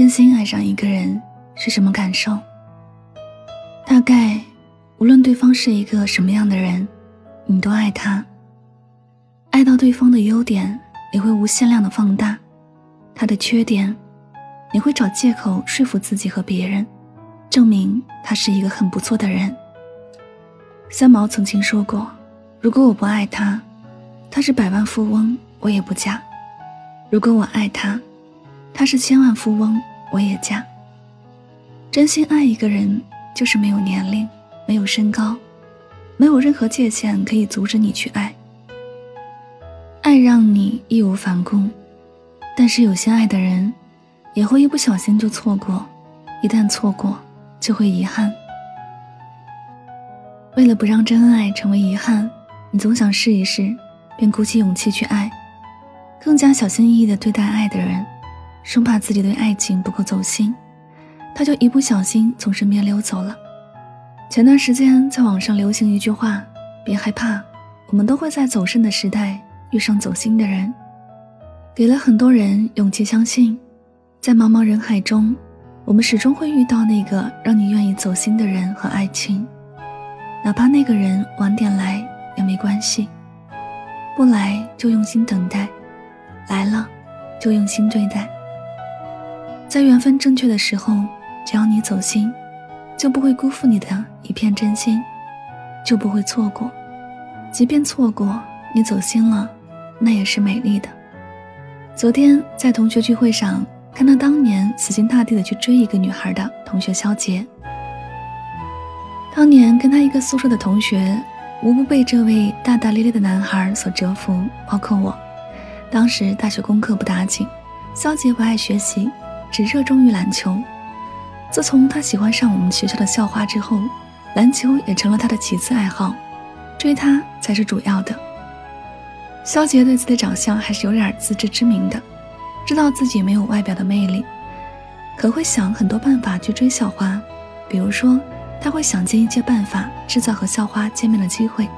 真心爱上一个人是什么感受？大概，无论对方是一个什么样的人，你都爱他。爱到对方的优点，你会无限量的放大；他的缺点，你会找借口说服自己和别人，证明他是一个很不错的人。三毛曾经说过：“如果我不爱他，他是百万富翁，我也不嫁；如果我爱他。”他是千万富翁，我也嫁。真心爱一个人，就是没有年龄，没有身高，没有任何界限可以阻止你去爱。爱让你义无反顾，但是有些爱的人，也会一不小心就错过，一旦错过，就会遗憾。为了不让真爱成为遗憾，你总想试一试，便鼓起勇气去爱，更加小心翼翼地对待爱的人。生怕自己对爱情不够走心，他就一不小心从身边溜走了。前段时间在网上流行一句话：“别害怕，我们都会在走肾的时代遇上走心的人。”给了很多人勇气，相信在茫茫人海中，我们始终会遇到那个让你愿意走心的人和爱情，哪怕那个人晚点来也没关系，不来就用心等待，来了就用心对待。在缘分正确的时候，只要你走心，就不会辜负你的一片真心，就不会错过。即便错过，你走心了，那也是美丽的。昨天在同学聚会上，看到当年死心塌地的去追一个女孩的同学肖杰。当年跟他一个宿舍的同学，无不被这位大大咧咧的男孩所折服，包括我。当时大学功课不打紧，肖杰不爱学习。只热衷于篮球。自从他喜欢上我们学校的校花之后，篮球也成了他的其次爱好，追她才是主要的。肖杰对自己的长相还是有点自知之明的，知道自己没有外表的魅力，可会想很多办法去追校花。比如说，他会想尽一切办法制造和校花见面的机会，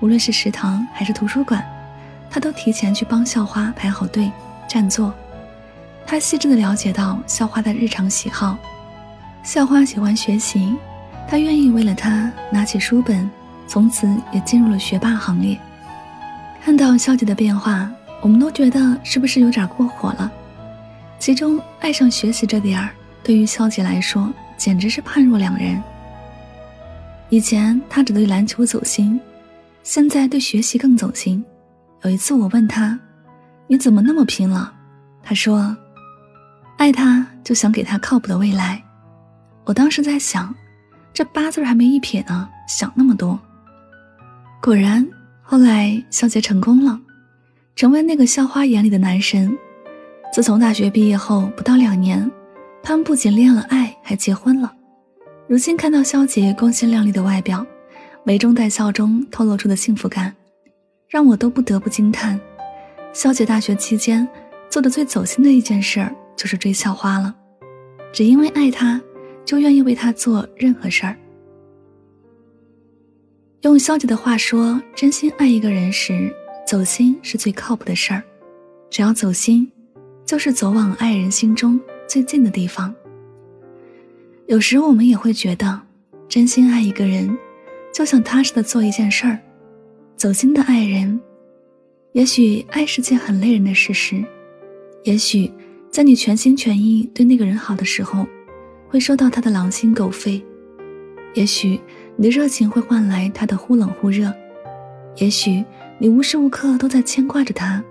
无论是食堂还是图书馆，他都提前去帮校花排好队、占座。他细致地了解到校花的日常喜好，校花喜欢学习，他愿意为了她拿起书本，从此也进入了学霸行列。看到肖杰的变化，我们都觉得是不是有点过火了？其中爱上学习这点儿，对于肖杰来说简直是判若两人。以前他只对篮球走心，现在对学习更走心。有一次我问他：“你怎么那么拼了？”他说。爱他就想给他靠谱的未来，我当时在想，这八字还没一撇呢，想那么多。果然，后来肖杰成功了，成为那个校花眼里的男神。自从大学毕业后不到两年，他们不仅恋了爱，还结婚了。如今看到肖杰光鲜亮丽的外表，眉中带笑中透露出的幸福感，让我都不得不惊叹：肖杰大学期间做的最走心的一件事儿。就是追校花了，只因为爱他，就愿意为他做任何事儿。用消极的话说，真心爱一个人时，走心是最靠谱的事儿。只要走心，就是走往爱人心中最近的地方。有时我们也会觉得，真心爱一个人，就想踏实的做一件事儿。走心的爱人，也许爱是件很累人的事实，也许。在你全心全意对那个人好的时候，会收到他的狼心狗肺；也许你的热情会换来他的忽冷忽热；也许你无时无刻都在牵挂着他，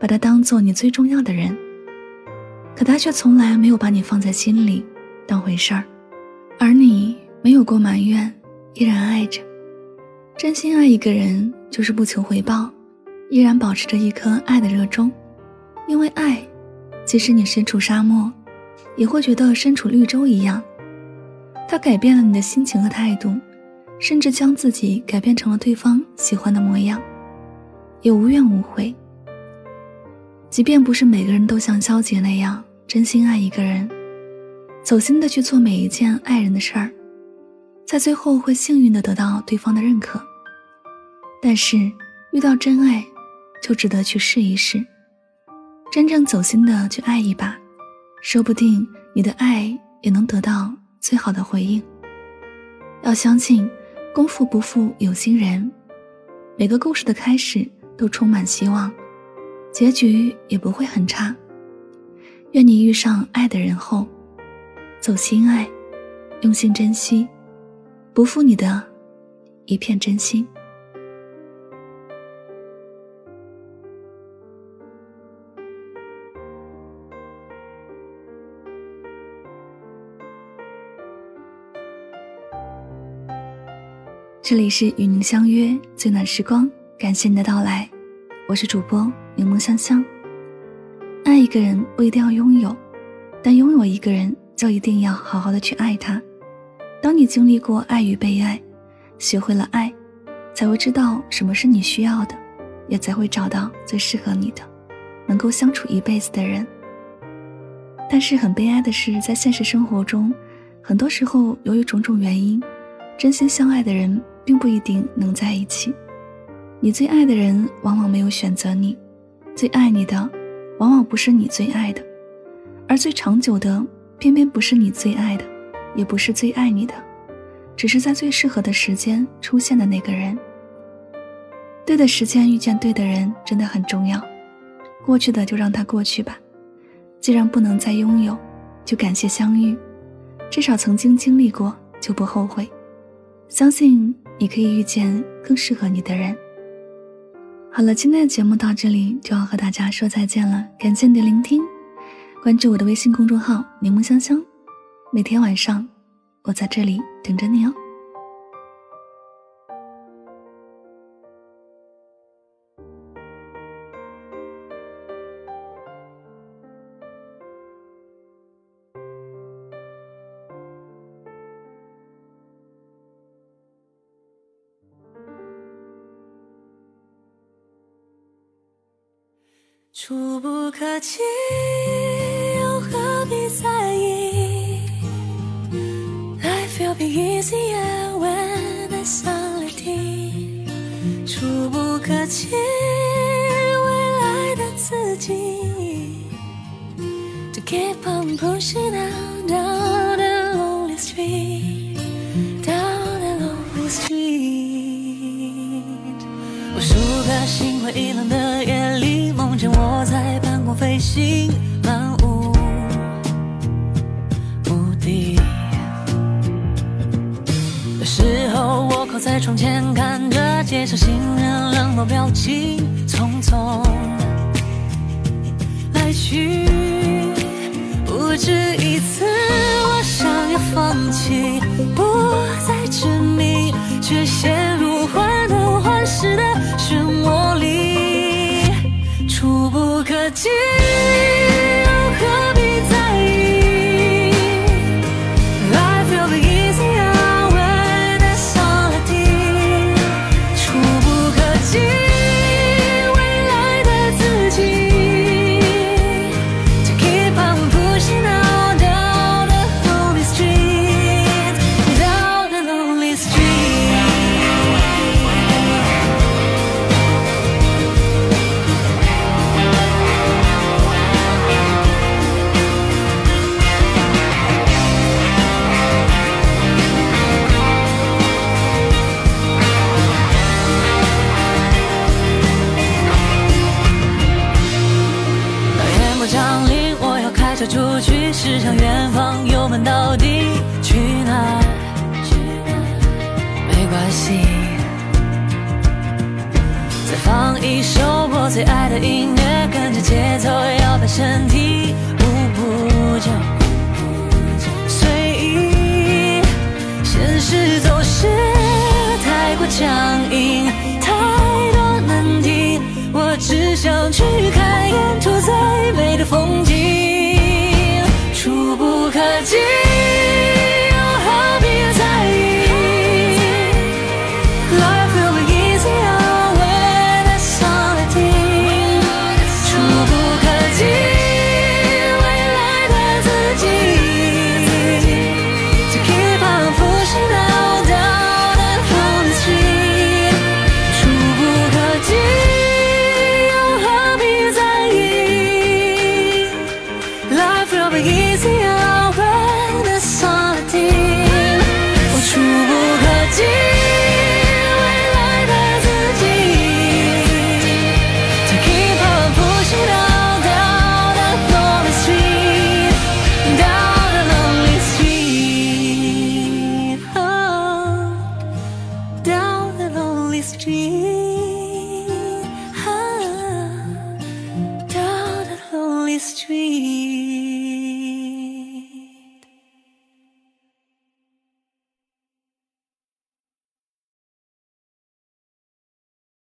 把他当做你最重要的人，可他却从来没有把你放在心里当回事儿，而你没有过埋怨，依然爱着。真心爱一个人，就是不求回报，依然保持着一颗爱的热衷，因为爱，即使你身处沙漠，也会觉得身处绿洲一样。它改变了你的心情和态度。甚至将自己改变成了对方喜欢的模样，也无怨无悔。即便不是每个人都像肖杰那样真心爱一个人，走心的去做每一件爱人的事儿，在最后会幸运的得到对方的认可。但是遇到真爱，就值得去试一试，真正走心的去爱一把，说不定你的爱也能得到最好的回应。要相信。功夫不负有心人，每个故事的开始都充满希望，结局也不会很差。愿你遇上爱的人后，走心爱，用心珍惜，不负你的一片真心。这里是与您相约最暖时光，感谢您的到来，我是主播柠檬香香。爱一个人不一定要拥有，但拥有一个人就一定要好好的去爱他。当你经历过爱与被爱，学会了爱，才会知道什么是你需要的，也才会找到最适合你的，能够相处一辈子的人。但是很悲哀的是，在现实生活中，很多时候由于种种原因，真心相爱的人。并不一定能在一起。你最爱的人往往没有选择你，最爱你的往往不是你最爱的，而最长久的偏偏不是你最爱的，也不是最爱你的，只是在最适合的时间出现的那个人。对的时间遇见对的人真的很重要。过去的就让它过去吧，既然不能再拥有，就感谢相遇，至少曾经经历过就不后悔。相信。你可以遇见更适合你的人。好了，今天的节目到这里就要和大家说再见了，感谢你的聆听，关注我的微信公众号“柠檬香香”，每天晚上我在这里等着你哦。触不可及，窗前，看着街上行人冷漠表情，匆匆来去。不止一次，我想要放弃，不再执迷，却陷入音乐，跟着节奏摇摆身体，舞步就随意。现实总是太过僵硬，